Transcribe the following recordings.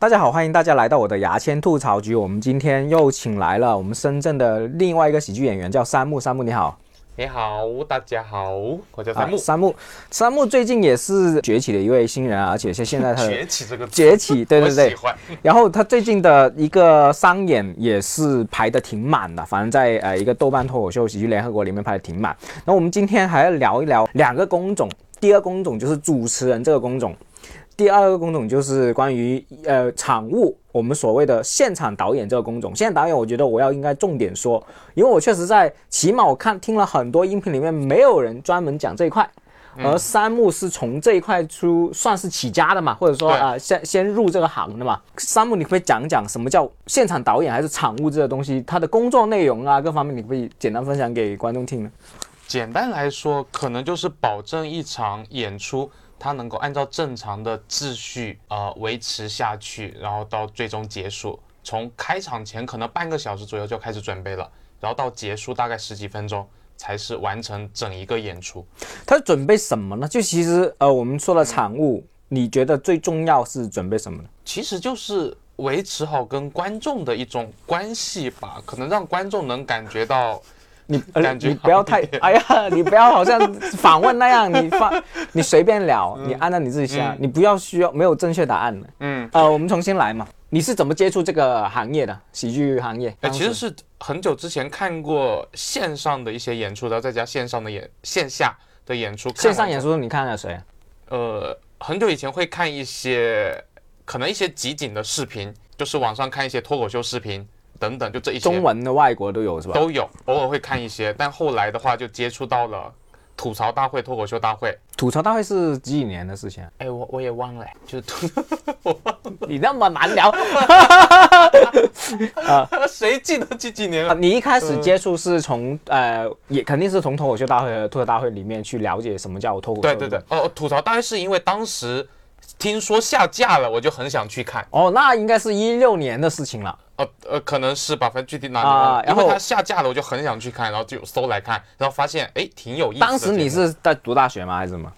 大家好，欢迎大家来到我的牙签吐槽局。我们今天又请来了我们深圳的另外一个喜剧演员，叫三木。三木你好，你好，大家好，我叫三木。三木，三木最近也是崛起的一位新人啊，而且是现在他的 崛起这个崛起，对对对。然后他最近的一个商演也是排的挺满的，反正在呃一个豆瓣脱口秀喜剧联合国里面排的挺满。那我们今天还要聊一聊两个工种，第二工种就是主持人这个工种，第二个工种就是关于呃场务，我们所谓的现场导演这个工种。现场导演，我觉得我要应该重点说，因为我确实在起码我看听了很多音频里面，没有人专门讲这一块。而三木是从这一块出算是起家的嘛，或者说啊、呃先先入这个行的嘛。三木，你可以讲讲什么叫现场导演还是场务这个东西，它的工作内容啊各方面，你可以简单分享给观众听呢？简单来说，可能就是保证一场演出，它能够按照正常的秩序呃维持下去，然后到最终结束。从开场前可能半个小时左右就开始准备了，然后到结束大概十几分钟才是完成整一个演出。他准备什么呢？就其实呃，我们说的场务，你觉得最重要是准备什么呢？其实就是维持好跟观众的一种关系吧，可能让观众能感觉到你呃感觉你不要太哎呀，你不要好像访问那样，你放 你随便聊，你按照你自己想，嗯你不要需要没有正确答案的。嗯，呃，我们重新来嘛。你是怎么接触这个行业的？喜剧行业？哎，其实是很久之前看过线上的一些演出，然后再加线上的演线下的演出。线上演出，你看了谁？呃，很久以前会看一些可能一些集锦的视频，就是网上看一些脱口秀视频等等，就这一些中文的、外国都有是吧？都有，偶尔会看一些。但后来的话，就接触到了吐槽大会、脱口秀大会。吐槽大会是几几年的事情啊？哎，我我也忘了，就是吐，你那么难聊 啊谁记得几几年？你一开始接触是从呃，也肯定是从脱口秀大会和吐槽大会里面去了解什么叫脱口秀。对对对，哦，吐槽大会是因为当时听说下架了，我就很想去看。哦，那应该是一六年的事情了。呃呃，可能是吧，反正具体哪里啊忘了然后因为它下架了，我就很想去看，然后就搜来看，然后发现哎挺有意思的。当时你是在读大学吗？还是什么？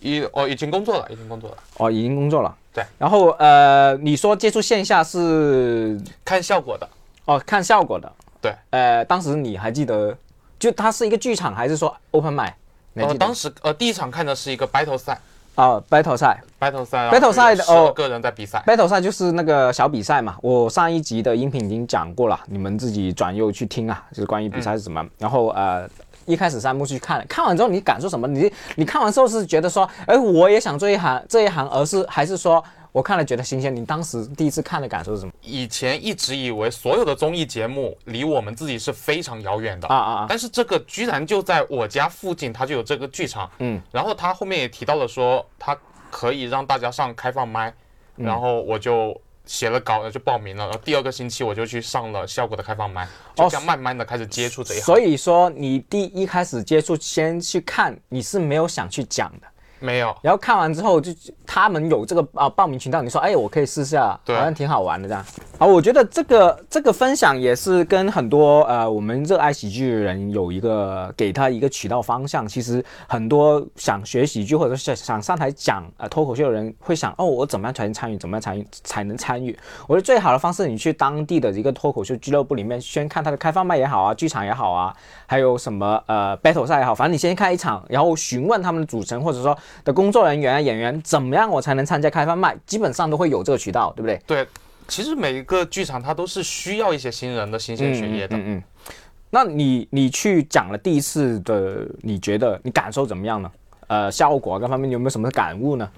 已哦已经工作了，已经工作了，哦，已经工作了。对。然后呃，你说接触线下是看效果的。哦看效果的。对。呃，当时你还记得，就它是一个剧场还是说 open mic？你还呃，得当时呃第一场看的是一个 battle 赛啊、battle 赛，battle 赛 battle 赛的哦个人在比赛。，battle 赛就是那个小比赛嘛。我上一集的音频已经讲过了，你们自己转右去听啊，就是关于比赛是什么。然后呃。一开始三步去看，看完之后你感受什么？你你看完之后是觉得说，哎，我也想做一行这一行，而是还是说我看了觉得新鲜？你当时第一次看的感受是什么？以前一直以为所有的综艺节目离我们自己是非常遥远的啊啊啊！但是这个居然就在我家附近，它就有这个剧场。嗯，然后他后面也提到了说，他可以让大家上开放麦，嗯然后我就写了稿，就报名了。然后第二个星期我就去上了效果的开放麦，就这样慢慢的开始接触这一行。哦所以说你第一开始接触，先去看，你是没有想去讲的。没有，然后看完之后就他们有这个啊报名渠道，你说哎我可以试下，对好像挺好玩的这样。啊，我觉得这个这个分享也是跟很多呃我们热爱喜剧的人有一个给他一个渠道方向。其实很多想学喜剧或者是想上台讲呃脱口秀的人会想哦我怎么样才能参与，怎么样参与才能参与？我觉得最好的方式，你去当地的一个脱口秀俱乐部里面先看他的开放麦也好啊，剧场也好啊，还有什么呃 battle 赛也好，反正你先看一场，然后询问他们的主持人或者说的工作人员啊、演员，怎么样我才能参加开放麦？基本上都会有这个渠道，对不对？对，其实每一个剧场它都是需要一些新人的新鲜血液的。嗯嗯嗯。那你你去讲了第一次的，你觉得你感受怎么样呢？呃，效果啊各方面你有没有什么感悟呢？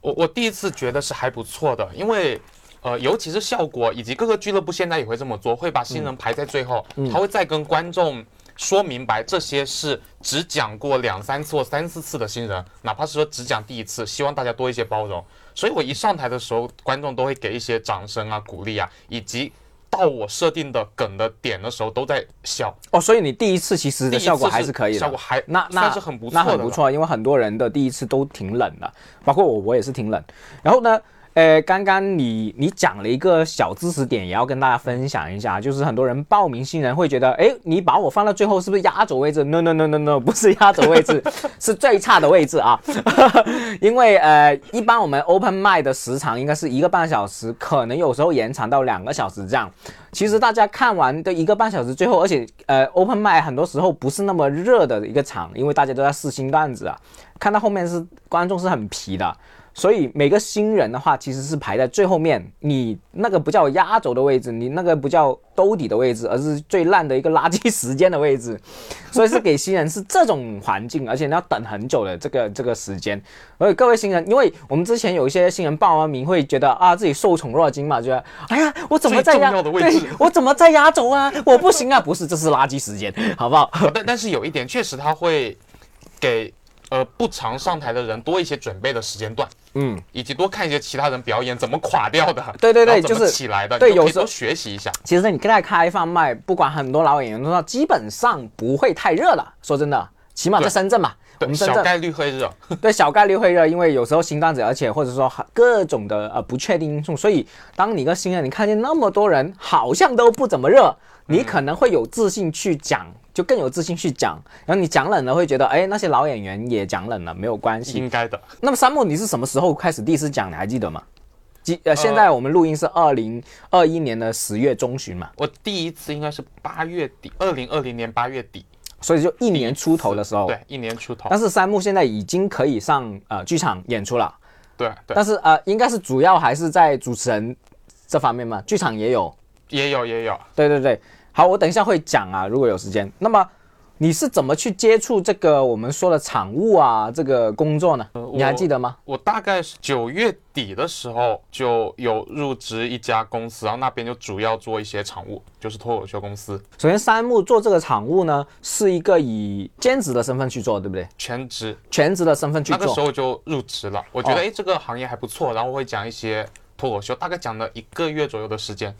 我我第一次觉得是还不错的，因为。呃，尤其是效果以及各个俱乐部现在也会这么做，会把新人排在最后，他会再跟观众说明白，这些是只讲过两三次或三四次的新人，哪怕是说只讲第一次，希望大家多一些包容。所以我一上台的时候，观众都会给一些掌声啊、鼓励啊，以及到我设定的梗的点的时候都在笑。哦，所以你第一次其实的效果还是可以的，效果还那那算是很不错的了那很不错，因为很多人的第一次都挺冷的，包括我，我也是挺冷。然后呢，呃，刚刚你你讲了一个小知识点，也要跟大家分享一下，就是很多人报名新人会觉得，哎，你把我放到最后是不是压轴位置？No No No No No，不是压轴位置，是最差的位置啊。因为呃，一般我们 Open 麦的时长应该是一个半小时，可能有时候延长到两个小时这样。其实大家看完的一个半小时，最后而且呃，Open 麦很多时候不是那么热的一个场，因为大家都在试新段子啊，看到后面是观众是很皮的。所以每个新人的话，其实是排在最后面。你那个不叫压轴的位置，你那个不叫兜底的位置，而是最烂的一个垃圾时间的位置。所以是给新人是这种环境，而且你要等很久的这个这个时间。所以各位新人，因为我们之前有一些新人报完名会觉得啊自己受宠若惊嘛，觉得哎呀我怎么在压对，我怎么在压轴啊？我不行啊！不是，这是垃圾时间，好不好？但但是有一点，确实他会给。呃，不常上台的人多一些准备的时间段，嗯，以及多看一些其他人表演怎么垮掉的，对对对，就是起来的，对，有时候学习一下。其实你跟他开放麦，不管很多老演员都说，基本上不会太热了。说真的，起码在深圳嘛，我们小概率会热，对，小概率会热，因为有时候新段子，而且或者说各种的呃不确定因素，所以当你一个新人，你看见那么多人好像都不怎么热，你可能会有自信去讲。就更有自信去讲，然后你讲冷了会觉得，哎，那些老演员也讲冷了，没有关系，应该的。那么三木，你是什么时候开始第一次讲？你还记得吗？记呃，现在我们录音是二零二一年的十月中旬嘛。我第一次应该是八月底，二零二零年八月底，所以就一年出头的时候。对，一年出头。但是三木现在已经可以上呃剧场演出了。对对。但是呃，应该是主要还是在主持人这方面嘛，剧场也有，也有也有。对对对。好，我等一下会讲啊，如果有时间。那么你是怎么去接触这个我们说的场务啊这个工作呢？你还记得吗？我大概是九月底的时候就有入职一家公司，然后那边就主要做一些场务，就是脱口秀公司。首先，三木做这个场务呢，是一个以兼职的身份去做，对不对？全职，全职的身份去做。那个时候就入职了，我觉得哎这个行业还不错，然后会讲一些脱口秀，大概讲了一个月左右的时间。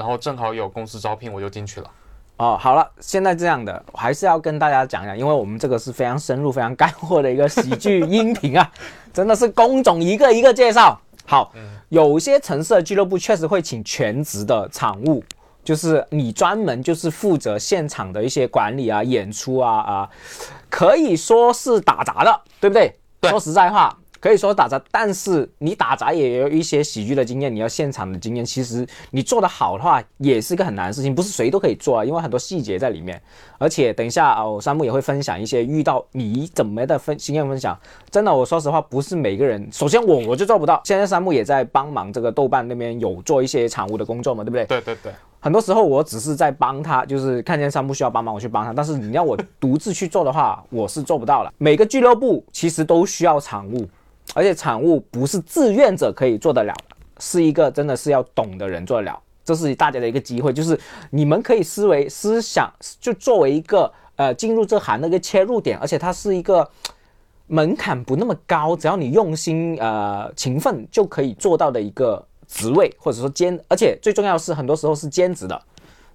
然后正好有公司招聘，我就进去了。哦，好了，现在这样的，还是要跟大家讲讲，因为我们这个是非常深入、非常干货的一个喜剧音频啊，真的是工种一个一个介绍。好，有些城市的俱乐部确实会请全职的场务，就是你专门就是负责现场的一些管理啊、演出啊啊，可以说是打杂的，对不对？说实在话。可以说打杂，但是你打杂也有一些喜剧的经验，你要现场的经验。其实你做得好的话，也是一个很难的事情，不是谁都可以做啊，因为很多细节在里面。而且等一下哦，山木也会分享一些遇到你怎么的分经验分享。真的，我说实话，不是每个人。首先我我就做不到。现在山木也在帮忙这个豆瓣那边有做一些产物的工作嘛，对不对？对对对。很多时候我只是在帮他，就是看见山木需要帮忙，我去帮他。但是你要我独自去做的话，我是做不到了。每个俱乐部其实都需要产物。而且产物不是志愿者可以做得了的，是一个真的是要懂的人做得了。这是大家的一个机会，就是你们可以思维思想，就作为一个呃进入这行的一个切入点，而且它是一个门槛不那么高，只要你用心呃勤奋就可以做到的一个职位，或者说兼，而且最重要是很多时候是兼职的，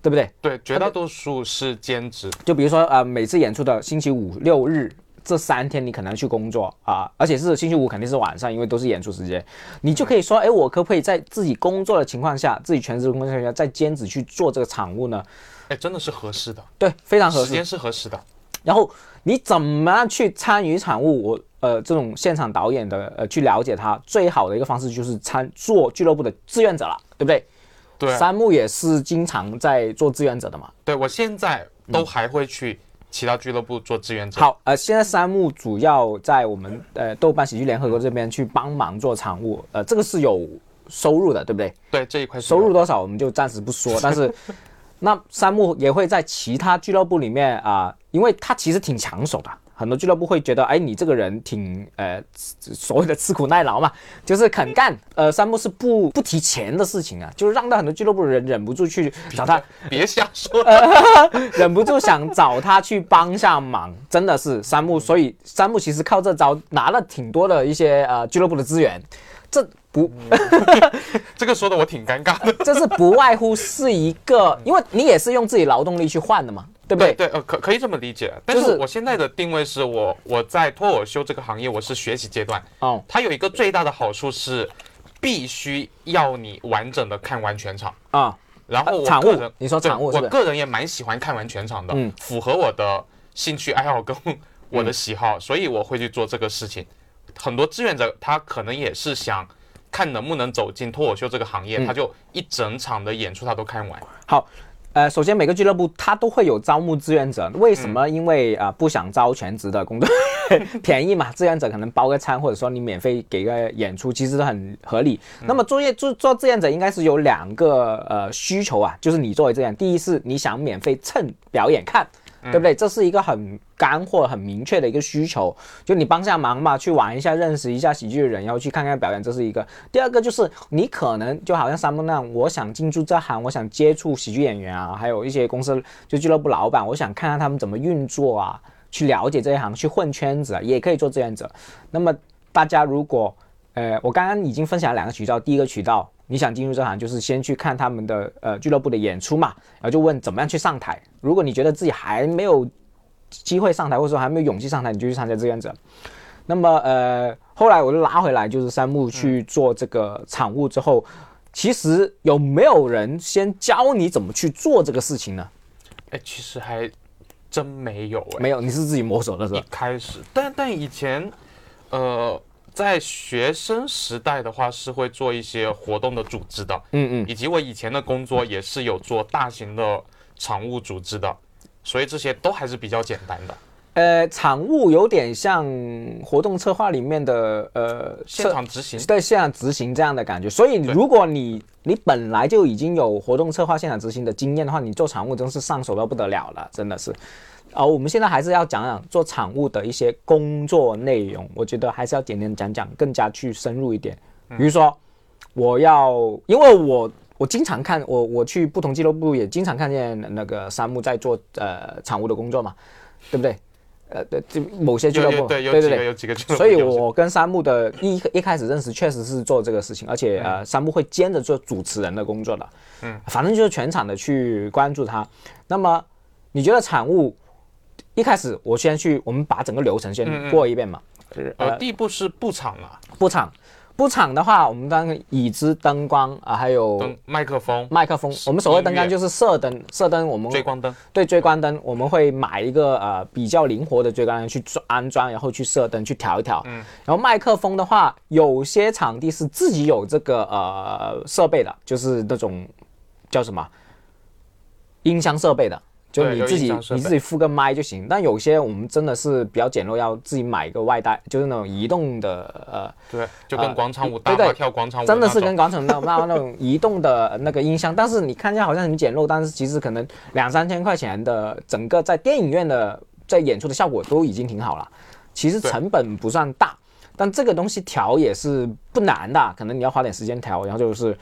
对不对？对，绝大多数是兼职。就比如说呃每次演出的星期五六日。这三天你可能去工作啊，而且是星期五肯定是晚上，因为都是演出时间，你就可以说，哎，我可不可以在自己工作的情况下，自己全职工作情况下，再兼职去做这个场务呢？哎，真的是合适的，对，非常合适，时间是合适的。然后你怎么样去参与场务？我呃，这种现场导演的呃，去了解他最好的一个方式就是参做俱乐部的志愿者了，对不对？对，三木也是经常在做志愿者的嘛。对，我现在都还会去。其他俱乐部做志愿者。好，呃，现在三木主要在我们呃豆瓣喜剧联合国这边去帮忙做场务，呃，这个是有收入的，对不对？对，这一块收入多少我们就暂时不说，但是那三木也会在其他俱乐部里面啊，因为他其实挺抢手的。很多俱乐部会觉得，哎，你这个人挺呃，所谓的吃苦耐劳嘛，就是肯干。呃，三木是不不提钱的事情啊，就是让到很多俱乐部人忍不住去找他，别瞎说，忍不住想找他去帮下忙，真的是三木。所以三木其实靠这招拿了挺多的一些呃俱乐部的资源，这不，这个说的我挺尴尬的，这是不外乎是一个，因为你也是用自己劳动力去换的嘛。对不对？对，呃，可可以这么理解。但是我现在的定位是我我在脱口秀这个行业，我是学习阶段。哦，它有一个最大的好处是，必须要你完整的看完全场。啊，然后我个人，你说对场务是不是？我个人也蛮喜欢看完全场的，嗯符合我的兴趣爱好跟我的喜好，所以我会去做这个事情。很多志愿者他可能也是想看能不能走进脱口秀这个行业，嗯他就一整场的演出他都看完。好，呃，首先每个俱乐部它都会有招募志愿者，为什么？因为啊、呃不想招全职的工作，便宜嘛，志愿者可能包个餐，或者说你免费给个演出，其实都很合理。那么作业做做志愿者应该是有两个呃需求啊，就是你作为志愿，第一是你想免费蹭表演看。对不对？这是一个很干货、很明确的一个需求，就你帮下忙嘛，去玩一下，认识一下喜剧人，然后去看看表演，这是一个。第二个就是你可能就好像山木那样，我想进驻这行，我想接触喜剧演员啊，还有一些公司就俱乐部老板，我想看看他们怎么运作啊，去了解这一行，去混圈子啊，也可以做志愿者。那么大家如果呃，我刚刚已经分享了两个渠道，第一个渠道你想进入这行，就是先去看他们的呃俱乐部的演出嘛，然后就问怎么样去上台。如果你觉得自己还没有机会上台，或者说还没有勇气上台，你就去参加志愿者。那么呃，后来我就拉回来，就是三木去做这个场务之后，其实有没有人先教你怎么去做这个事情呢？哎，其实还真没有哎。没有，你是自己摸索的是一吧？开始，但但以前，呃，在学生时代的话，是会做一些活动的组织的，嗯嗯，以及我以前的工作也是有做大型的场务组织的，所以这些都还是比较简单的。呃，场务有点像活动策划里面的呃现场执行，对现场执行这样的感觉。所以如果你你本来就已经有活动策划、现场执行的经验的话，你做场务真是上手到不得了了，真的是。啊、我们现在还是要讲讲做产物的一些工作内容，我觉得还是要简单讲讲，更加去深入一点。比如说，我要，因为我我经常看我我去不同俱乐部也经常看见那个山木在做呃产物的工作嘛，对不对？呃，对，就某些俱乐部，对对对有几个俱乐部所以我跟山木的一一开始认识确实是做这个事情，而且呃，山木会兼着做主持人的工作的，嗯，反正就是全场的去关注他。那么你觉得产物一开始我先去，我们把整个流程嗯先嗯过一遍嘛？呃，第一步是布场嘛，布场，布场的话，我们当然椅子、灯光啊，还有灯、麦克风、麦克风。我们所谓灯光就是射灯，射灯我们追光灯，对追光灯，我们会买一个呃比较灵活的追光灯去装安装，然后去射灯去调一调。嗯，然后麦克风的话，有些场地是自己有这个呃设备的，就是那种叫什么音箱设备的。就你自己你自己付个麦就行，但有些我们真的是比较简陋，要自己买一个外带，就是那种移动的呃对，就跟广场舞大妈跳广场舞真的是跟广场那那那种移动的那个音箱，但是你看起来好像很简陋，但是其实可能两三千块钱的整个在电影院的在演出的效果都已经挺好了，其实成本不算大，但这个东西调也是不难的，可能你要花点时间调，然后就是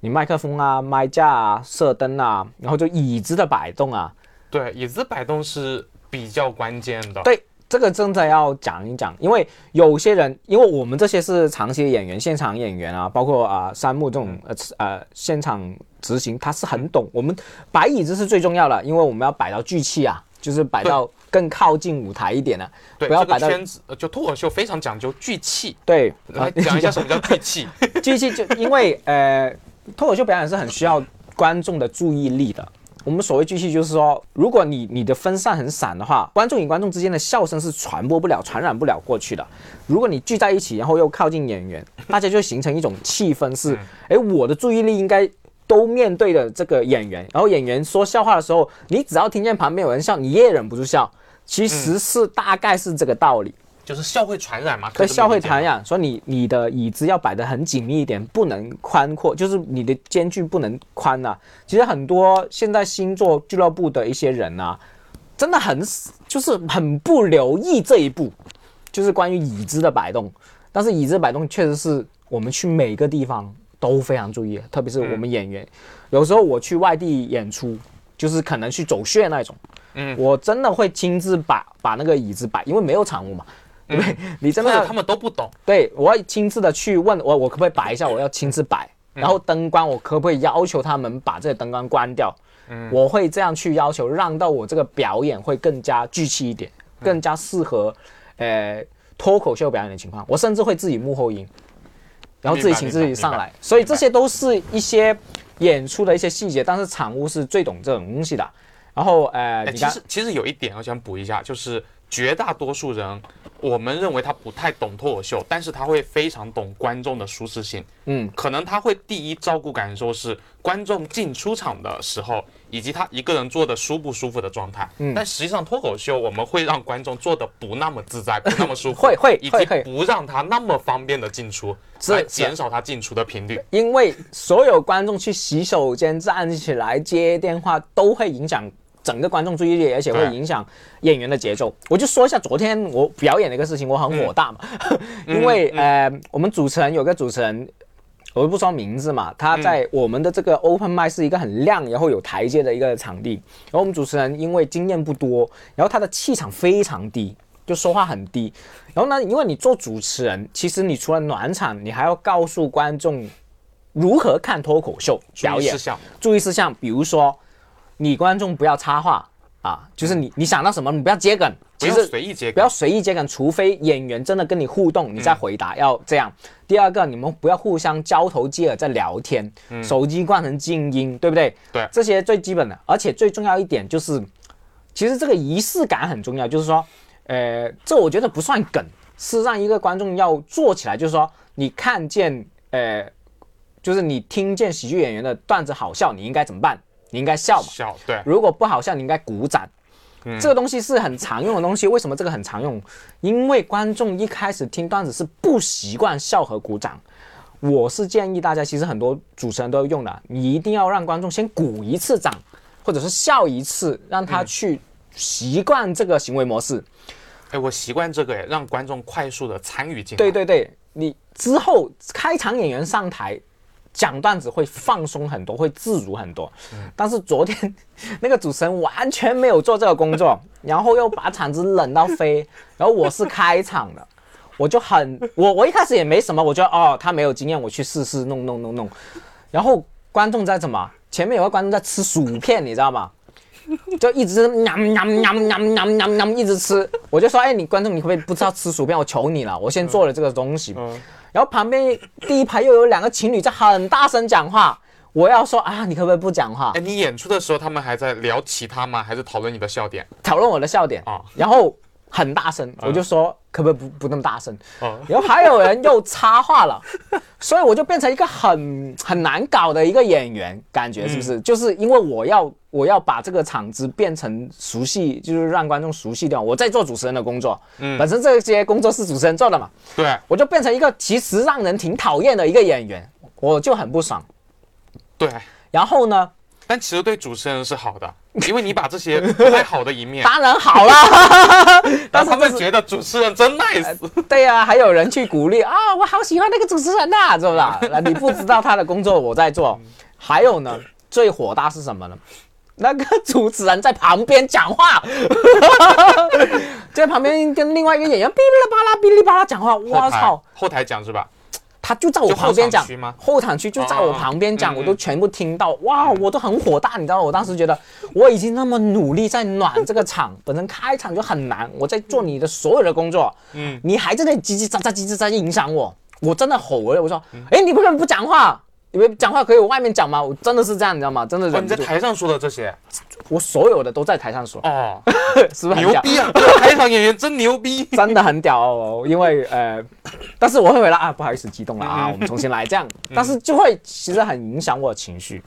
你麦克风啊、麦架啊、射灯啊，然后就椅子的摆动啊，对椅子摆动是比较关键的。对，这个真的要讲一讲，因为有些人，因为我们这些是长期的演员、现场演员啊，包括啊、山木这种呃呃现场执行，他是很懂。我们摆椅子是最重要的，因为我们要摆到聚气啊，就是摆到更靠近舞台一点的，对，不要摆到个圈子呃就脱口秀非常讲究聚气。对，来讲一下什么叫聚气？聚气就因为呃脱口秀表演是很需要观众的注意力的。我们所谓聚气，就是说，如果你你的分散很散的话，观众与观众之间的笑声是传播不了、传染不了过去的。如果你聚在一起，然后又靠近演员，大家就形成一种气氛是，哎，我的注意力应该都面对着这个演员，然后演员说笑话的时候，你只要听见旁边有人笑，你也忍不住笑。其实是大概是这个道理。就是笑会传染嘛？可对，笑会传。染，所以你你的椅子要摆得很紧密一点，不能宽阔，就是你的间距不能宽呐、其实很多现在星座俱乐部的一些人啊，真的很就是很不留意这一步，就是关于椅子的摆动。但是椅子摆动确实是我们去每个地方都非常注意，特别是我们演员，有时候我去外地演出，就是可能去走穴那种，嗯我真的会亲自把把那个椅子摆，因为没有场务嘛。对？你真的他们都不懂，对，我要亲自的去问我，我可不可以摆一下？我要亲自摆。然后灯光，我可不可以要求他们把这个灯光关掉？嗯我会这样去要求，让到我这个表演会更加聚气一点，更加适合呃脱口秀表演的情况。我甚至会自己幕后音，然后自己请自己上来，所以这些都是一些演出的一些细节，但是场务是最懂这种东西的。然后呃，其实其实有一点我想补一下，就是绝大多数人。我们认为他不太懂脱口秀，但是他会非常懂观众的舒适性。嗯，可能他会第一照顾感受是观众进出场的时候，以及他一个人坐的舒不舒服的状态。嗯，但实际上脱口秀我们会让观众坐的不那么自在，不那么舒服，会会以及不让他那么方便的进出，来减少他进出的频率。因为所有观众去洗手间站起来接电话都会影响。整个观众注意力，而且会影响演员的节奏。我就说一下昨天我表演的一个事情，我很火大嘛，因为呃，我们主持人有个主持人，我就不说名字嘛，他在我们的这个 open i 是一个很亮，然后有台阶的一个场地。然后我们主持人因为经验不多，然后他的气场非常低，就说话很低。然后呢，因为你做主持人，其实你除了暖场，你还要告诉观众如何看脱口秀表演，注意事项，比如说。你观众不要插话啊，就是你你想到什么，你不要接梗，其实随意接梗，不要随意接梗，除非演员真的跟你互动，你再回答，要这样。第二个，你们不要互相交头接耳在聊天，手机关成静音，对不对？对，这些最基本的，而且最重要一点就是，其实这个仪式感很重要，就是说，呃，这我觉得不算梗，是让一个观众要做起来，就是说，你看见，呃，就是你听见喜剧演员的段子好笑，你应该怎么办？你应该笑嘛？笑对。如果不好笑，你应该鼓掌。嗯，这个东西是很常用的东西。为什么这个很常用？因为观众一开始听段子是不习惯笑和鼓掌。我是建议大家，其实很多主持人都用的，你一定要让观众先鼓一次掌，或者是笑一次，让他去习惯这个行为模式。哎，我习惯这个，哎，让观众快速的参与进来。对对对，你之后开场演员上台。讲段子会放松很多，会自如很多。但是昨天 那个主持人完全没有做这个工作，然后又把场子冷到飞。然后我是开场的，我就很我我一开始也没什么，我觉得哦他没有经验，我去试试弄弄弄弄。然后观众在怎么？前面有个观众在吃薯片，你知道吗？就一直喵喵喵喵喵喵喵一直吃。我就说哎，你观众你可不可以不知道吃薯片？我求你了，我先做了这个东西。然后旁边第一排又有两个情侣在很大声讲话，我要说啊，你可不可以不讲话？哎，你演出的时候他们还在聊其他吗？还是讨论你的笑点？讨论我的笑点啊。然后很大声，我就说可不可以不不那么大声？然后还有人又插话了，所以我就变成一个很很难搞的一个演员，感觉是不是？就是因为我要。我要把这个场子变成熟悉，就是让观众熟悉掉。我在做主持人的工作，嗯，本身这些工作是主持人做的嘛，对，我就变成一个其实让人挺讨厌的一个演员，我就很不爽。对，然后呢？但其实对主持人是好的，因为你把这些 不太好的一面，当然好了。但是他们觉得主持人真 nice。对呀，还有人去鼓励啊，我好喜欢那个主持人呐，是不是？那你不知道他的工作我在做。还有呢，最火大是什么呢？那个主持人在旁边讲话，在旁边跟另外一个演员哔哩吧啦、哔哩吧啦讲话。我操！后台讲是吧？他就在我旁边讲。后场区就在我旁边讲，我都全部听到。哇，我都很火大，你知道吗？我当时觉得我已经那么努力在暖这个场，本身开场就很难，我在做你的所有的工作，嗯，你还在那叽叽喳喳、叽叽喳喳影响我，我真的吼了，我说，哎，你为什么不讲话？你们讲话可以往外面讲吗？我真的是这样，你知道吗？真的。你在台上说的这些，我所有的都在台上说。哦，是不是牛逼啊？台场演员真牛逼，真的很屌哦。因为呃，但是我会回来啊，不好意思，激动了啊，我们重新来这样。但是就会其实很影响我的情绪。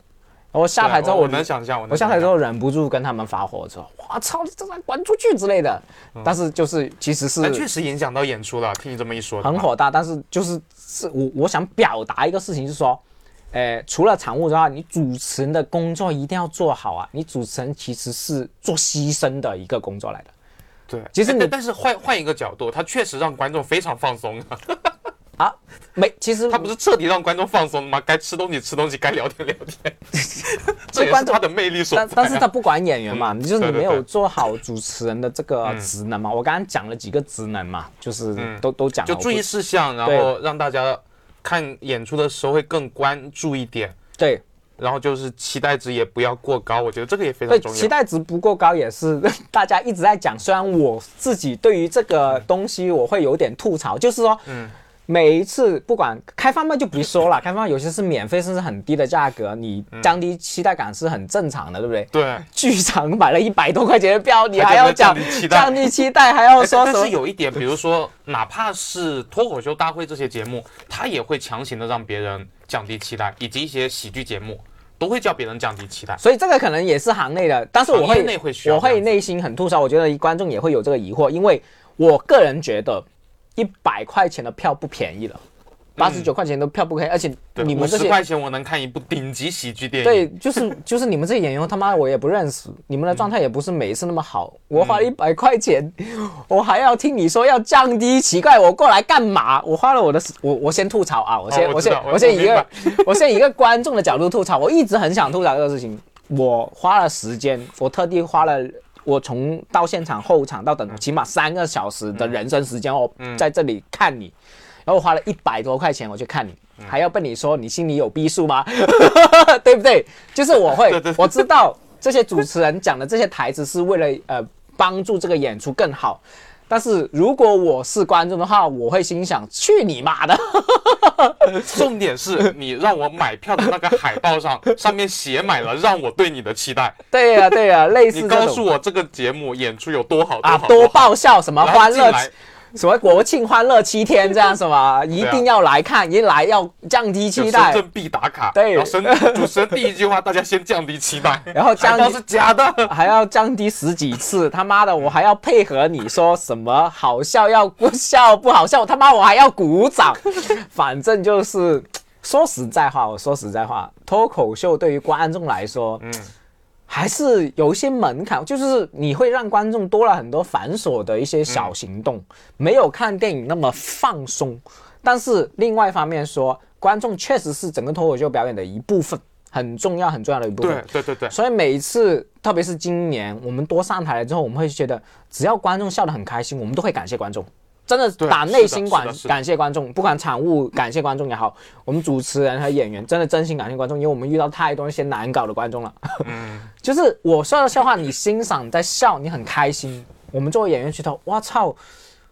我下台之后，我能想象，我下台之后忍不住跟他们发火，说：“我操，你这在滚出去之类的。”但是就是其实是，确实影响到演出了。听你这么一说，很火大。但是就是是我我想表达一个事情，是说。诶，除了场务之外，你主持人的工作一定要做好啊！你主持人其实是做牺牲的一个工作来的。对，其实你但是换换一个角度，他确实让观众非常放松啊。啊，没，其实他不是彻底让观众放松吗？该吃东西吃东西，该聊天聊天，这也是他的魅力所在。但是他不管演员嘛，你就是你没有做好主持人的这个职能嘛。我刚刚讲了几个职能嘛，就是都都讲就注意事项，然后让大家。看演出的时候会更关注一点，对，然后就是期待值也不要过高，我觉得这个也非常重要。期待值不过高也是 大家一直在讲，虽然我自己对于这个东西我会有点吐槽，就是说，嗯，每一次不管开放麦就别说了，开放麦有些是免费，甚至很低的价格，你降低期待感是很正常的，对不对？对。剧场买了一百多块钱的票，你还还要讲降低期待降低期待，还要说但什么？是有一点，比如说，哪怕是脱口秀大会这些节目，他也会强行的让别人降低期待，以及一些喜剧节目都会叫别人降低期待。所以这个可能也是行内的，但是我会我会内心很吐槽，我觉得观众也会有这个疑惑，因为我个人觉得一百块钱的票不便宜了，八十九块钱的票不便宜，而且你们这些块钱我能看一部顶级喜剧电影。对，就是就是你们这些演员，他妈的我也不认识，你们的状态也不是每一次那么好。我花了一百块钱，我还要听你说要降低奇怪，我过来干嘛？我花了我的，我我先吐槽啊，我先、我先哦我先一个我 我先一个观众的角度吐槽，我一直很想吐槽这个事情。我花了时间，我特地花了。我从到现场后场到等起码三个小时的人生时间哦，在这里看你，然后花了一百多块钱我去看你，还要被你说你心里有逼数吗？对不对？就是我会，我知道这些主持人讲的这些台词是为了呃帮助这个演出更好，但是如果我是观众的话，我会心想去你妈的！重点是你让我买票的那个海报上 上面写满了让我对你的期待。对呀、对呀、类似你告诉我这个节目演出有多好啊，好多好爆笑什么欢乐什么国庆欢乐七天这样什么，一定要来看，一来要降低期待深。圳必打卡。对然后深主持人第一句话，大家先降低期待，然后降低是假的。还要降低十几次，他妈的，我还要配合你说什么好笑要不笑不好笑，他妈我还要鼓掌，反正就是说实在话，我说实在话，脱口秀对于观众来说，嗯，还是有一些门槛，就是你会让观众多了很多繁琐的一些小行动，没有看电影那么放松。但是另外一方面说，观众确实是整个脱口秀表演的一部分，很重要很重要的一部分。对对对对，所以每一次，特别是今年我们多上台了之后，我们会觉得，只要观众笑得很开心，我们都会感谢观众。真的打内心感感谢观众，不管场务感谢观众也好，我们主持人和演员真的真心感谢观众，因为我们遇到太多一些难搞的观众了。嗯，就是我说的笑话，你欣赏你在笑，你很开心。我们作为演员去投，哇操，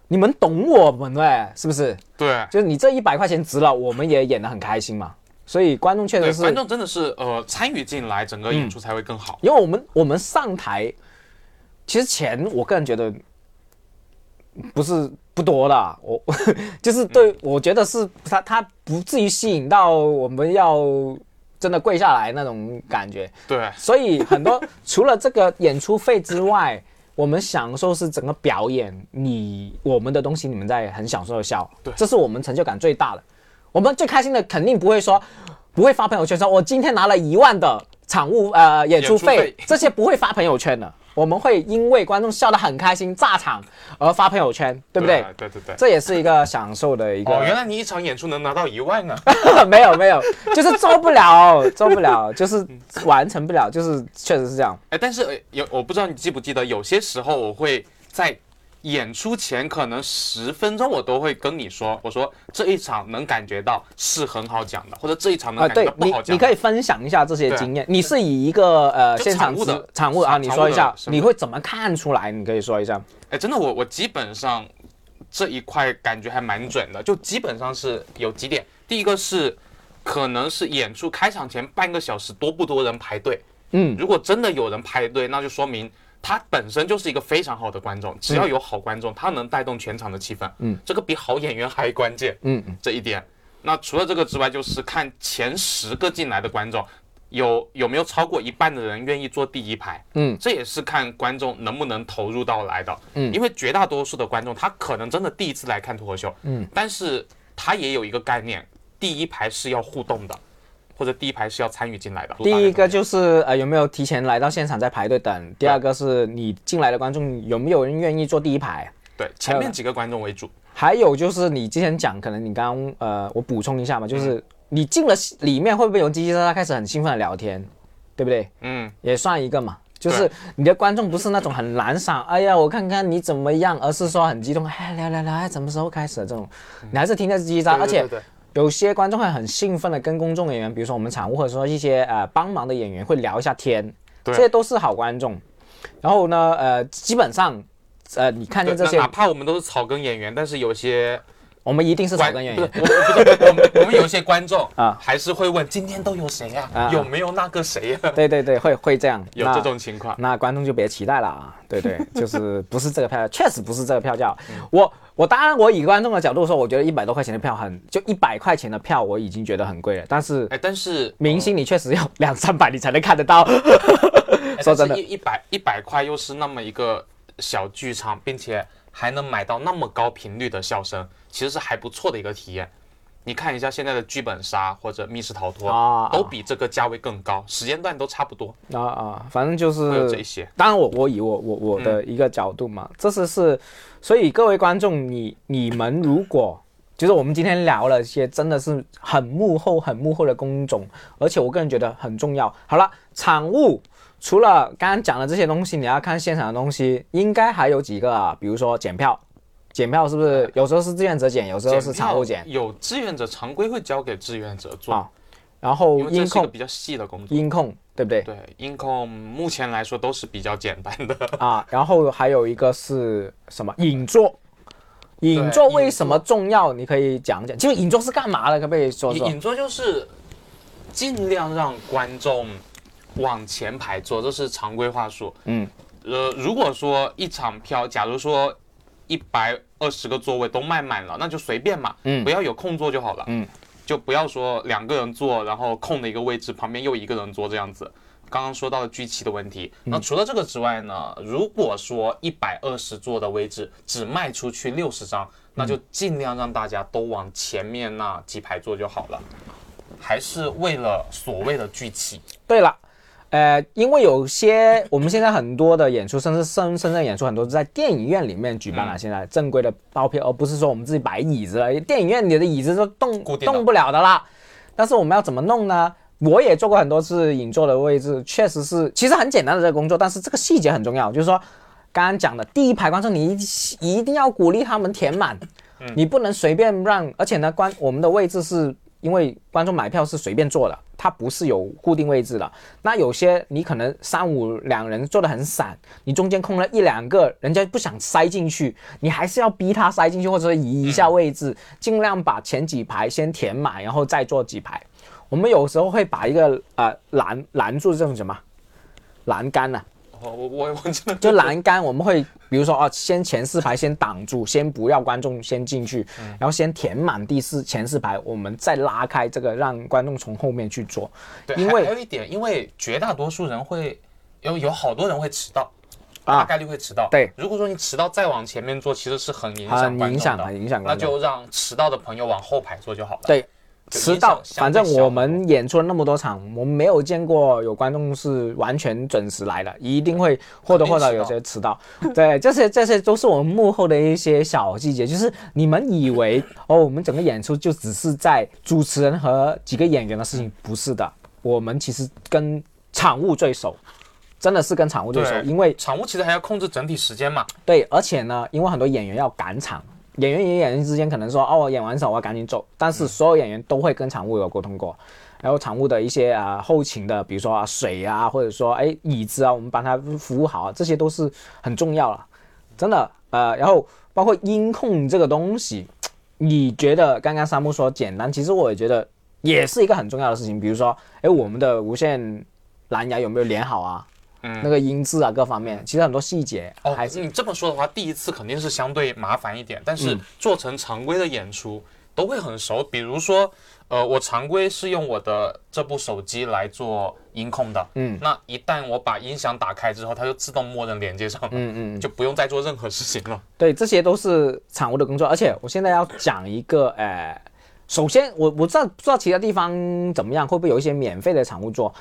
你们懂我们哎，是不是？对。就是你这一百块钱值了，我们也演得很开心嘛。所以观众确，实是观众真的是呃参与进来，整个演出才会更好。因为我们我们上台，其实钱我个人觉得不是不多的，我 就是对、我觉得是他他不至于吸引到我们要真的跪下来那种感觉，对，所以很多 除了这个演出费之外，我们享受是整个表演，你我们的东西你们在很享受的笑，对。这是我们成就感最大的。我们最开心的肯定不会说，不会发朋友圈说我今天拿了一万的场务呃演出费。这些不会发朋友圈的。我们会因为观众笑得很开心炸场而发朋友圈，对不对？对对对。这也是一个享受的一个。哦，原来你一场演出能拿到一万 呢？没有没有，就是做不了，做不了，就是完成不了，就是确实是这样。哎，但是呃有我不知道你记不记得，有些时候我会在演出前可能十分钟，我都会跟你说，我说这一场能感觉到是很好讲的，或者这一场能啊，感觉不好，讲的。你可以分享一下这些经验。你是以一个呃现场的指场务啊，你说一下你会怎么看出来？你可以说一下。哎，真的，我我基本上这一块感觉还蛮准的，就基本上是有几点。第一个是，可能是演出开场前半个小时多不多人排队。嗯，如果真的有人排队，那就说明他本身就是一个非常好的观众。只要有好观众，他能带动全场的气氛。嗯，这个比好演员还关键。嗯嗯这一点。那除了这个之外，就是看前十个进来的观众，有有没有超过一半的人愿意坐第一排。嗯，这也是看观众能不能投入到来的。嗯因为绝大多数的观众他可能真的第一次来看脱口秀。嗯，但是他也有一个概念，第一排是要互动的，或者第一排是要参与进来的。第一个就是呃有没有提前来到现场在排队等，第二个是你进来的观众有没有人愿意坐第一排，对前面几个观众为主。还有就是你之前讲，可能你刚刚呃我补充一下嘛，就是你进了里面会不会有叽叽喳喳开始很兴奋的聊天，对不对？嗯，也算一个嘛。就是你的观众不是那种很懒散，哎呀，我看看你怎么样，而是说很激动，哎，聊聊聊，哎，什么时候开始的这种，你还是听着叽叽喳喳，而且有些观众会很兴奋的跟公众演员，比如说我们场务或者说一些呃帮忙的演员会聊一下天，这些都是好观众。然后呢，呃，基本上，呃，你看见这些哪怕我们都是草根演员，但是有些我们一定是草观根演员。不是我我不是我们我们有一些观众啊 啊，还是会问今天都有谁呀、啊有没有那个谁呀、对对对，会会这样。有这种情况。那观众就别期待了啊！对对，就是不是这个票价，确实不是这个票价。嗯我我当然我以观众的角度说，我觉得一百多块钱的票很，就一百块钱的票我已经觉得很贵了。但是哎，但是明星你确实要 两三百你才能看得到。哎说真的一一百一百块又是那么一个小剧场，并且还能买到那么高频率的笑声，其实是还不错的一个体验。你看一下现在的剧本杀或者密室逃脱，啊都比这个价位更高，时间段都差不多，啊啊，反正就是有这，些。当然我我以我我我的一个角度嘛，这是是，所以各位观众，你你们如果就是我们今天聊了一些真的是很幕后很幕后的工种，而且我个人觉得很重要。好了，场务除了刚刚讲的这些东西，你要看现场的东西，应该还有几个啊，比如说检票。检票是不是有时候是志愿者检，有时候是场务检有志愿者常规会交给志愿者做，啊？然后音控、比较细的工作。音控，对不对？对，音控目前来说都是比较简单的。啊，然后还有一个是什么影座？影座为什么重要？你可以讲讲。就是影座是干嘛的？可不可以说说？引引座就是尽量让观众往前排坐，这是常规话术。嗯，呃，如果说一场票，假如说一百二十个座位都卖满了，那就随便嘛，嗯。不要有空座就好了，嗯，就不要说两个人坐，然后空的一个位置旁边又一个人坐这样子。刚刚说到了聚齐的问题，嗯。那除了这个之外呢，如果说一百二十座的位置只卖出去六十张，那嗯就尽量让大家都往前面那几排坐就好了，还是为了所谓的聚齐。对了，呃，因为有些我们现在很多的演出，甚至深深圳演出很多是在电影院里面举办了，嗯现在正规的包票，而不是说我们自己摆椅子了。电影院里的椅子都动动不了的啦。但是我们要怎么弄呢？我也做过很多次影座的位置，确实是其实很简单的这个工作，但是这个细节很重要，就是说刚刚讲的第一排观众，你一一定要鼓励他们填满，你不能随便让，而且呢，观我们的位置是因为观众买票是随便坐的，它不是有固定位置的。那有些你可能三五两人坐的很散，你中间空了一两个，人家不想塞进去，你还是要逼他塞进去，或者移一下位置，尽量把前几排先填满，然后再坐几排。我们有时候会把一个呃拦拦住这种什么栏杆呢、我我我我真的就栏杆，我们会比如说啊，先前四排先挡住，先不要观众先进去，然后先填满第四前四排，我们再拉开这个，让观众从后面去坐。对，因为还有一点，因为绝大多数人会有有好多人会迟到，啊大概率会迟到。对，如果说你迟到再往前面坐，其实是很影响很影响，观众的很影响那观众。就让迟到的朋友往后排坐就好了。对，就迟到反正我们演出了那么多场，我们没有见过有观众是完全准时来的，一定会或多或少有些迟到。对，这些这些都是我们幕后的一些小细节，就是你们以为 哦，我们整个演出就只是在主持人和几个演员的事情，不是的，我们其实跟场务最熟。真的是跟场务最熟，对因为场务其实还要控制整体时间嘛。对，而且呢，因为很多演员要赶场，演员与演员之间可能说，哦，我演完手我要赶紧走，但是所有演员都会跟场务有沟通过，然后场务的一些啊、后勤的，比如说啊水啊，或者说哎椅子啊，我们帮他服务好啊，这些都是很重要了，真的。呃，然后包括音控这个东西，你觉得刚刚山木说简单，其实我也觉得也是一个很重要的事情，比如说，哎，我们的无线蓝牙有没有连好啊？嗯那个音质啊，各方面，其实很多细节哦还，是你这么说的话，第一次肯定是相对麻烦一点，但嗯是做成常规的演出都会很熟。比如说，呃，我常规是用我的这部手机来做音控的，嗯，那一旦我把音响打开之后，它就自动默认连接上了，嗯嗯，就不用再做任何事情了。对，这些都是产物的工作。而且我现在要讲一个，呃，首先我我知道不知道其他地方怎么样，会不会有一些免费的产物做？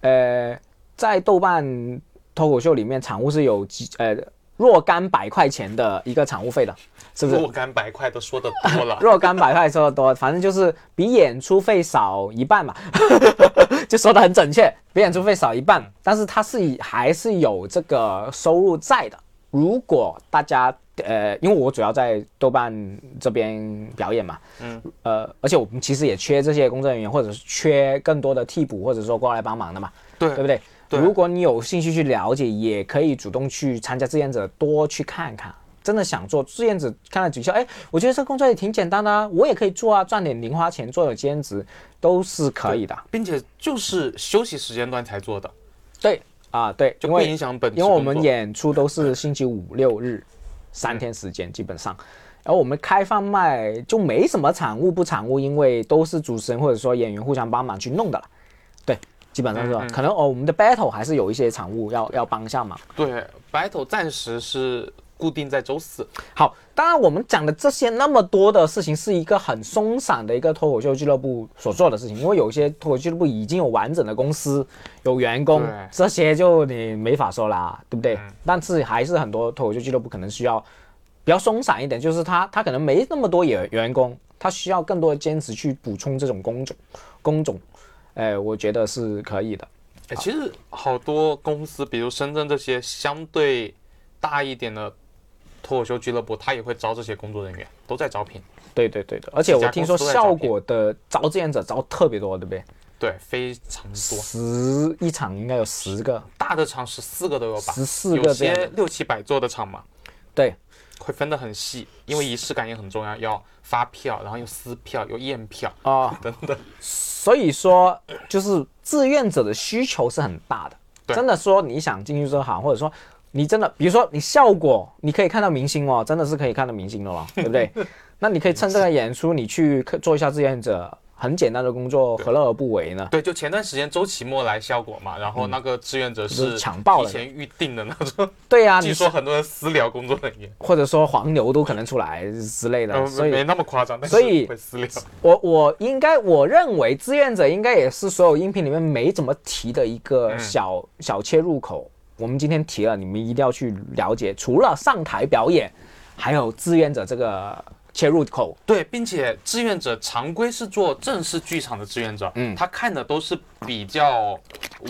呃，在豆瓣脱口秀里面，场务是有几呃若干百块钱的一个场务费的，是不是？若干百块都说的多了，若干百块说的多，反正就是比演出费少一半嘛，就说的很准确，比演出费少一半，但是它是以还是有这个收入在的。如果大家呃，因为我主要在豆瓣这边表演嘛，嗯，呃，而且我们其实也缺这些工作人员，或者是缺更多的替补，或者说过来帮忙的嘛，对对不对？对如果你有兴趣去了解，也可以主动去参加志愿者，多去看看。真的想做志愿者，看了几下，哎，我觉得这工作也挺简单的啊，我也可以做啊，赚点零花钱，做点兼职都是可以的。并且就是休息时间段才做的，对啊，对，就不影响本职因为我们演出都是星期五六日三天时间，基本上。然后我们开放卖就没什么产物不产物，因为都是主持人或者说演员互相帮忙去弄的了。对，基本上是吧。嗯嗯可能哦，我们的 battle 还是有一些产物要要帮一下忙。对 battle 暂时是固定在周四，好，当然我们讲的这些那么多的事情，是一个很松散的一个脱口秀俱乐部所做的事情，因为有一些脱口秀俱乐部已经有完整的公司、有员工，这些就你没法说啦，对不对？嗯但是还是很多脱口秀俱乐部可能需要比较松散一点，就是他他可能没那么多员员工，他需要更多的兼职去补充这种工种工种，哎，我觉得是可以的。哎，其实好多公司，比如深圳这些相对大一点的脱口秀俱乐部，他也会招这些工作人员，都在招聘。对对对的，而且我听说效果的招志愿者招特别多，对不对？对，非常多，十一场应该有十个，大的场十四个都有吧？十四有个有些。六七百座的场嘛，对，会分得很细，因为仪式感也很重要，要发票，然后又撕票，又验票啊、等等。所以说就是志愿者的需求是很大的。真的说你想进去这行，或者说你真的，比如说你效果，你可以看到明星哦，真的是可以看到明星的了，对不对？那你可以趁这个演出，你去做一下志愿者，很简单的工作，何乐而不为呢？对，就前段时间周奇墨来效果嘛，然后那个志愿者是是抢爆了提前预定的那种，对呀、你据说很多人私聊工作人员，或者说黄牛都可能出来之类的，呃，所以没那么夸张，所以会私聊。我我应该我认为志愿者应该也是所有音频里面没怎么提的一个小、小切入口。我们今天提了，你们一定要去了解。除了上台表演，还有志愿者这个切入口。对，并且志愿者常规是做正式剧场的志愿者，嗯他看的都是比较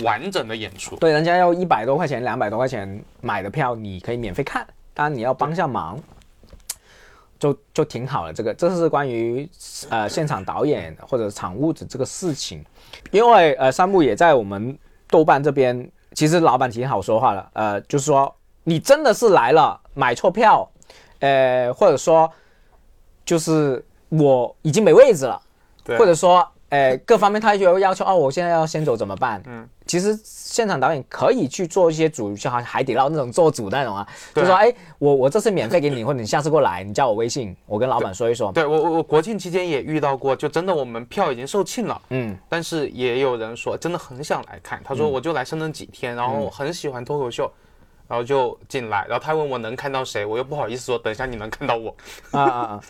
完整的演出。对，人家要一百多块钱、两百多块钱买的票，你可以免费看。当然你要帮下忙，就就挺好的。这个这是关于呃现场导演或者场务的这个事情，因为呃三木也在我们豆瓣这边，其实老板挺好说话的，呃，就是说你真的是来了买错票，呃，或者说就是我已经没位置了。对或者说，哎，各方面他就有要求哦，我现在要先走怎么办？嗯，其实现场导演可以去做一些主，就好像海底捞那种做主那种啊，就说，哎，我我这次免费给你，或者你下次过来，你加我微信，我跟老板说一说。对我我我国庆期间也遇到过，就真的我们票已经售罄了，嗯，但是也有人说真的很想来看，他说我就来深圳几天，然后很喜欢脱口秀。然后就进来，然后他问我能看到谁，我又不好意思说，等一下你能看到我，啊啊啊，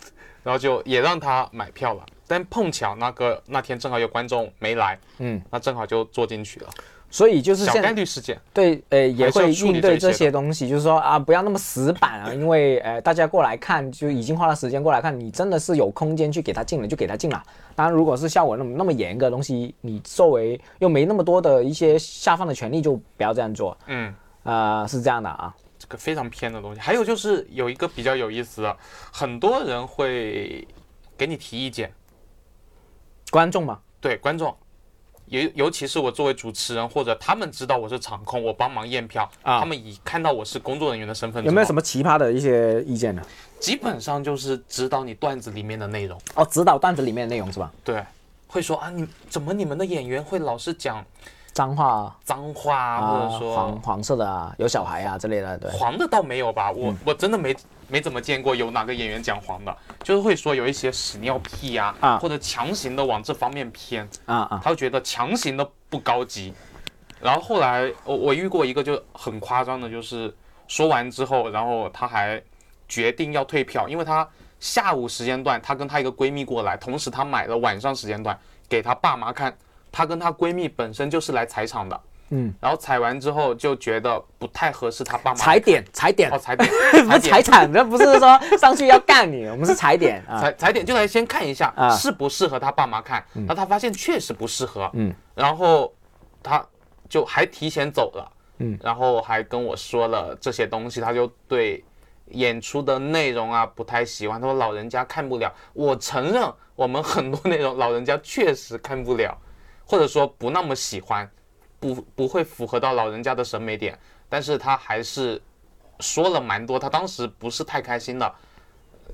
然后就也让他买票了。但碰巧那个那天正好有观众没来，嗯，那正好就坐进去了，所以就是小现概率事件。对，呃，也会应对这这些东西，就是说啊，不要那么死板啊，因为呃，大家过来看就已经花了时间过来看，你真的是有空间去给他进了就给他进了。当然，如果是效果那么那么严格的东西，你作为又没那么多的一些下放的权利，就不要这样做。嗯，呃，是这样的啊，这个非常偏的东西。还有就是有一个比较有意思的，很多人会给你提意见，观众嘛，对观众，尤尤其是我作为主持人，或者他们知道我是场控，我帮忙验票，啊他们以看到我是工作人员的身份，有没有什么？么奇葩的一些意见呢？基本上就是指导你段子里面的内容，哦，指导段子里面的内容是吧？对，会说啊，你怎么你们的演员会老是讲脏话啊，脏话啊，或者说黄黄色的啊，有小孩啊之类的，对。黄的倒没有吧，嗯我、我真的没没怎么见过有哪个演员讲黄的，就是会说有一些屎尿屁呀、啊或者强行的往这方面偏，啊啊，他会觉得强行的不高级。然后后来我我遇过一个就很夸张的，就是说完之后，然后他还决定要退票，因为他下午时间段他跟她一个闺蜜过来，同时他买了晚上时间段给他爸妈看，她跟她闺蜜本身就是来踩场的。嗯，然后踩完之后就觉得不太合适，她爸妈踩点踩点。哦，，踩点，不是踩场，那不是说上去要干你，我们是踩点啊。踩 踩点就来先看一下啊。适不适合他爸妈看，然后他发现确实不适合，嗯，然后他就还提前走了，嗯，然后还跟我说了这些东西，他就对演出的内容啊不太喜欢，他说老人家看不了。我承认我们很多内容老人家确实看不了，或者说不那么喜欢，不不会符合到老人家的审美点，但是他还是说了蛮多，他当时不是太开心的。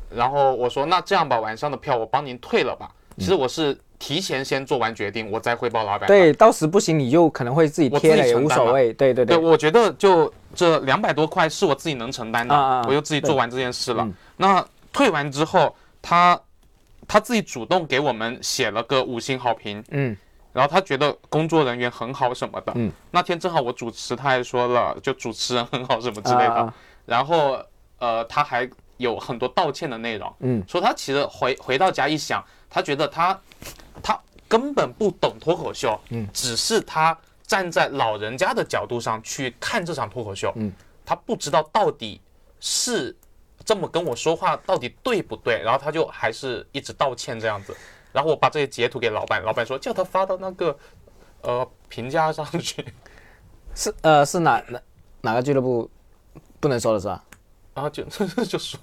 然后我说那这样吧，晚上的票我帮您退了吧。其实我是提前先做完决定，我再汇报老板。对，到时不行你就可能会自己贴了也无所谓。对对对，我觉得就这两百多块是我自己能承担的，我就自己做完这件事了。那退完之后，他他自己主动给我们写了个五星好评。嗯。然后他觉得工作人员很好什么的，嗯，那天正好我主持，他还说了就主持人很好什么之类的，然后呃他还有很多道歉的内容，嗯，说他其实回回到家一想，他觉得他他根本不懂脱口秀，嗯，只是他站在老人家的角度上去看这场脱口秀，嗯，他不知道到底是这么跟我说话到底对不对，然后他就还是一直道歉这样子。然后我把这些截图给老板，老板说叫他发到那个呃评价上去。是呃是哪哪哪个俱乐部不能说的是吧？然后就 就说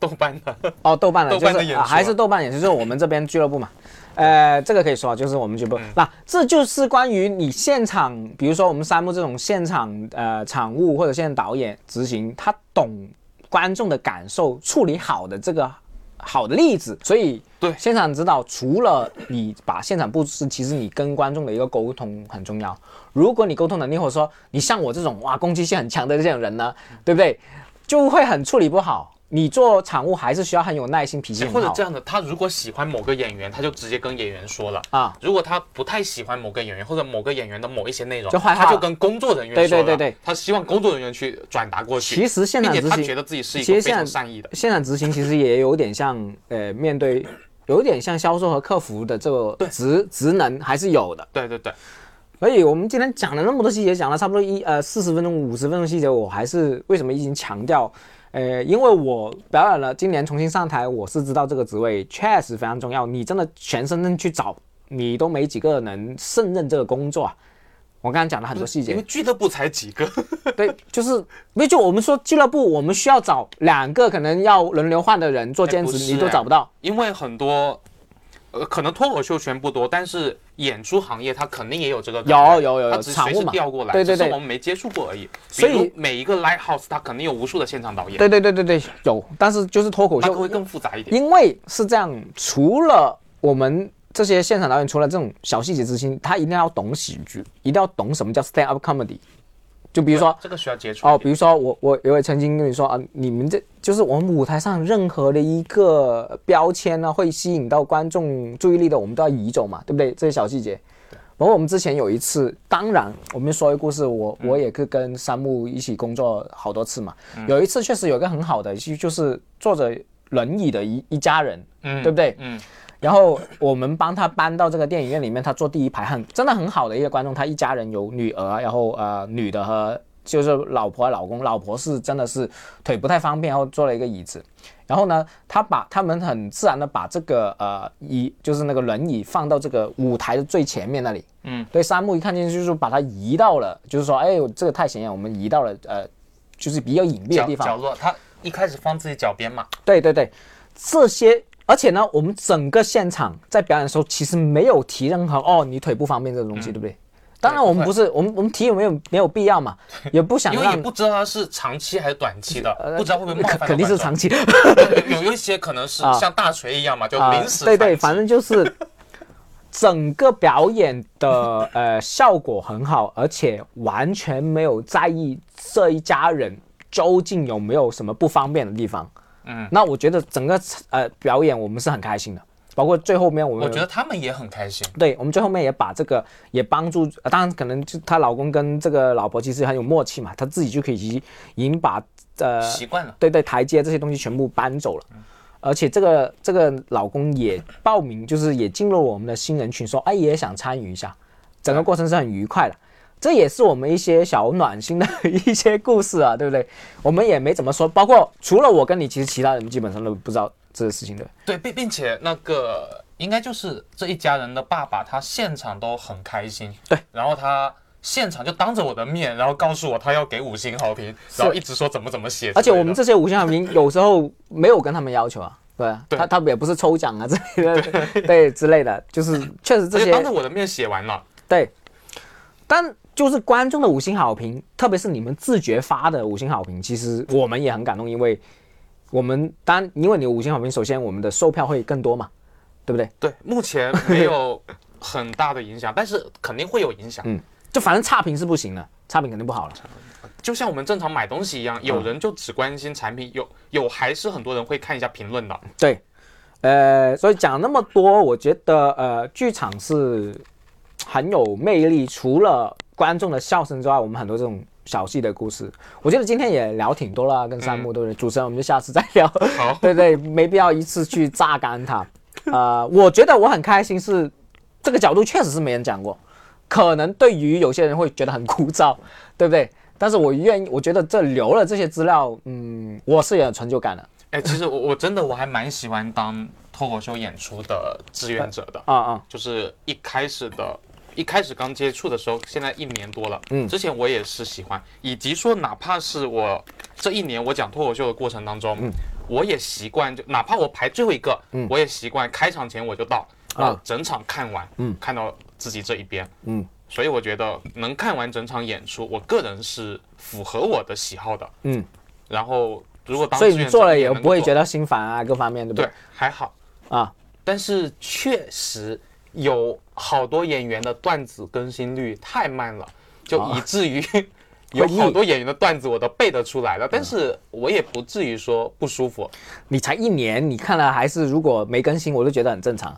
豆瓣的哦豆瓣的就是还是豆瓣演出，就是我们这边俱乐部嘛。呃，这个可以说就是我们俱乐部。那这就是关于你现场，比如说我们三木这种现场呃场务或者现场导演执行，他懂观众的感受，处理好的这个。好的例子，所以对现场指导，除了你把现场布置，其实你跟观众的一个沟通很重要。如果你沟通能力，或者说你像我这种哇攻击性很强的这种人呢，对不对？就会很处理不好。你做产物还是需要很有耐心、脾气或者这样的，他如果喜欢某个演员，他就直接跟演员说了啊。如果他不太喜欢某个演员或者某个演员的某一些内容，就他就跟工作人员说。对对对对，他希望工作人员去转达过去。其实现场执行，他觉得自己是一个非常善意的。现场执行其实也有点像，呃，面对有点像销售和客服的这个职职能还是有的。对对对。所以我们今天讲了那么多细节，讲了差不多一呃四十分钟、五十分钟细节，我还是为什么已经强调。呃，因为我表演了，今年重新上台，我是知道这个职位确实非常重要。你真的全身心去找，你都没几个能胜任这个工作。我刚刚讲了很多细节，因为俱乐部才几个。对，就是那就我们说俱乐部，我们需要找两个可能要轮流换的人做兼职，你都找不到，因为很多。呃，可能脱口秀圈不多，但是演出行业它肯定也有这个。有有有，有只是随时调过来，对对对，我们没接触过而已。所以每一个 live house 它肯定有无数的现场导演。对对对对对，有，但是就是脱口秀会更复杂一点。因为是这样，除了我们这些现场导演，除了这种小细节之心，他一定要懂喜剧，一定要懂什么叫 stand up comedy。就比如说这个需要接触哦，比如说我我也会曾经跟你说啊，你们这就是我们舞台上任何的一个标签呢，会吸引到观众注意力的，我们都要移走嘛，对不对？这些小细节。包括我们之前有一次，当然我们说一个故事，我我也是跟山木一起工作好多次嘛。有一次确实有个很好的，就就是坐着轮椅的一一家人，嗯，对不对？嗯。然后我们帮他搬到这个电影院里面，他坐第一排，很真的很好的一个观众。他一家人有女儿，然后呃女的和就是老婆老公，老婆是真的是腿不太方便，然后坐了一个椅子。然后呢，他把他们很自然的把这个呃椅就是那个轮椅放到这个舞台的最前面那里。嗯，对，三木一看见就是把它移到了，就是说哎呦这个太显眼，我们移到了呃就是比较隐蔽的地方角落。他一开始放自己脚边嘛。对对对，这些。而且呢，我们整个现场在表演的时候，其实没有提任何哦，你腿不方便这个东西，对不对？当然，我们不是，我们我们提有没有没有必要嘛？也不想，因为也不知道它是长期还是短期的，不知道会不会冒犯。肯定是长期，有有一些可能是像大锤一样嘛，就临时。对对，反正就是整个表演的呃效果很好，而且完全没有在意这一家人究竟有没有什么不方便的地方。嗯，那我觉得整个呃表演我们是很开心的，包括最后面我们，我觉得他们也很开心。对我们最后面也把这个也帮助，当然可能就她老公跟这个老婆其实很有默契嘛，她自己就可以已经把呃习惯了，对对台阶这些东西全部搬走了，而且这个这个老公也报名，就是也进入我们的新人群，说哎也想参与一下，整个过程是很愉快的。这也是我们一些小暖心的一些故事啊，对不对？我们也没怎么说，包括除了我跟你，其实其他人基本上都不知道这个事情的。对，并并且那个应该就是这一家人的爸爸，他现场都很开心。对，然后他现场就当着我的面，然后告诉我他要给五星好评，然后一直说怎么怎么写。而且我们这些五星好评有时候没有跟他们要求啊，对，他他也不是抽奖啊之类的，对之类的，就是确实这些当着我的面写完了。对。但就是观众的五星好评，特别是你们自觉发的五星好评，其实我们也很感动，因为我们当因为你五星好评，首先我们的售票会更多嘛，对不对？对，目前没有很大的影响，但是肯定会有影响。嗯，就反正差评是不行的，差评肯定不好了。就像我们正常买东西一样，有人就只关心产品，有有还是很多人会看一下评论的。对，呃，所以讲那么多，我觉得呃，剧场是很有魅力，除了观众的笑声之外，我们很多这种小戏的故事，我觉得今天也聊挺多了，跟山木对不对？主持人，我们就下次再聊。好，对对，没必要一次去榨干它。呃，我觉得我很开心，是这个角度确实是没人讲过，可能对于有些人会觉得很枯燥，对不对？但是我愿意，我觉得这留了这些资料，嗯，我是有成就感的。哎，其实我我真的我还蛮喜欢当脱口秀演出的志愿者的啊啊，就是一开始的，一开始刚接触的时候，现在一年多了，嗯，之前我也是喜欢，以及说哪怕是我这一年我讲脱口秀的过程当中，嗯，我也习惯就哪怕我排最后一个，嗯，我也习惯开场前我就到，啊，整场看完，嗯，看到自己这一边，嗯。所以我觉得能看完整场演出，我个人是符合我的喜好的。嗯，然后如果当所以你做了也不会觉得心烦啊，各方面对不对？对，还好啊。但是确实有好多演员的段子更新率太慢了，就以至于。有好多演员的段子我都背得出来了，但是我也不至于说不舒服。你才一年，你看了还是如果没更新，我都觉得很正常。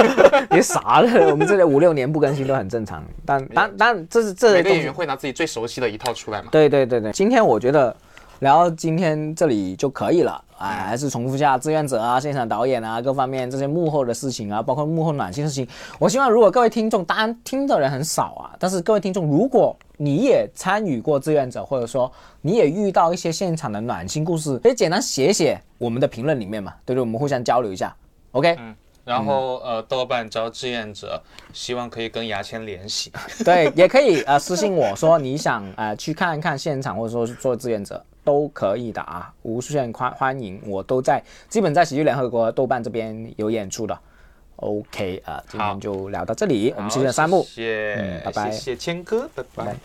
你傻了，我们这里五六年不更新都很正常。但但但这是这每个演员会拿自己最熟悉的一套出来嘛？对对对对，今天我觉得。聊今天这里就可以了，哎，还是重复下志愿者啊、现场导演啊各方面这些幕后的事情啊，包括幕后暖心事情。我希望如果各位听众，当然听的人很少啊，但是各位听众，如果你也参与过志愿者，或者说你也遇到一些现场的暖心故事，可以简单写写我们的评论里面嘛，对不对？我们互相交流一下，OK 嗯。然后呃，豆瓣招志愿者，希望可以跟牙签联系。对，也可以呃私信我说你想呃去看一看现场，或者说做志愿者都可以的啊，无限欢欢迎，我都在，基本在喜剧联合国豆瓣这边有演出的。OK 啊，今天就聊到这里，我们谢谢三木，谢谢，拜拜，谢谢谦哥，拜拜。